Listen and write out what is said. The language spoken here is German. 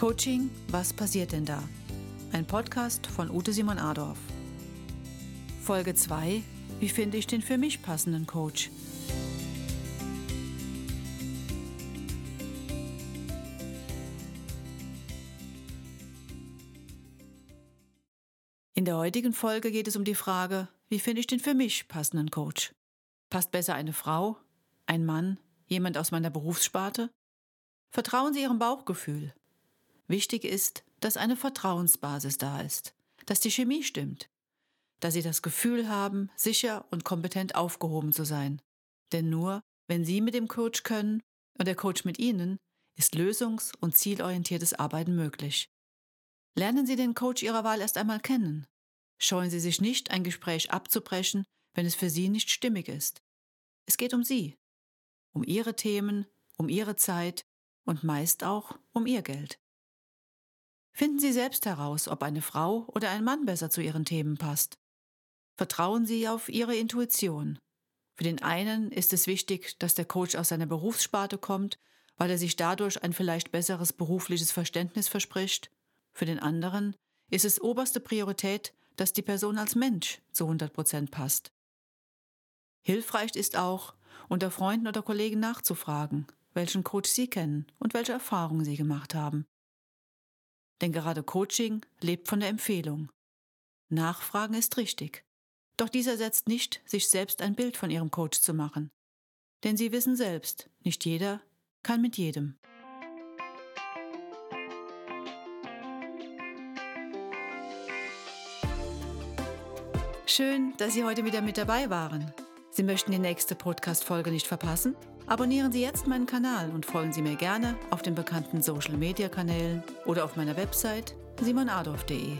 Coaching, was passiert denn da? Ein Podcast von Ute Simon Adorf. Folge 2. Wie finde ich den für mich passenden Coach? In der heutigen Folge geht es um die Frage, wie finde ich den für mich passenden Coach? Passt besser eine Frau, ein Mann, jemand aus meiner Berufssparte? Vertrauen Sie Ihrem Bauchgefühl. Wichtig ist, dass eine Vertrauensbasis da ist, dass die Chemie stimmt, dass Sie das Gefühl haben, sicher und kompetent aufgehoben zu sein. Denn nur, wenn Sie mit dem Coach können und der Coach mit Ihnen, ist lösungs- und zielorientiertes Arbeiten möglich. Lernen Sie den Coach Ihrer Wahl erst einmal kennen. Scheuen Sie sich nicht, ein Gespräch abzubrechen, wenn es für Sie nicht stimmig ist. Es geht um Sie, um Ihre Themen, um Ihre Zeit und meist auch um Ihr Geld. Finden Sie selbst heraus, ob eine Frau oder ein Mann besser zu Ihren Themen passt. Vertrauen Sie auf Ihre Intuition. Für den einen ist es wichtig, dass der Coach aus seiner Berufssparte kommt, weil er sich dadurch ein vielleicht besseres berufliches Verständnis verspricht. Für den anderen ist es oberste Priorität, dass die Person als Mensch zu 100 Prozent passt. Hilfreich ist auch, unter Freunden oder Kollegen nachzufragen, welchen Coach sie kennen und welche Erfahrungen sie gemacht haben. Denn gerade Coaching lebt von der Empfehlung. Nachfragen ist richtig. Doch dies ersetzt nicht, sich selbst ein Bild von ihrem Coach zu machen. Denn sie wissen selbst, nicht jeder kann mit jedem. Schön, dass Sie heute wieder mit dabei waren. Sie möchten die nächste Podcast-Folge nicht verpassen? Abonnieren Sie jetzt meinen Kanal und folgen Sie mir gerne auf den bekannten Social-Media-Kanälen oder auf meiner Website simonadolf.de.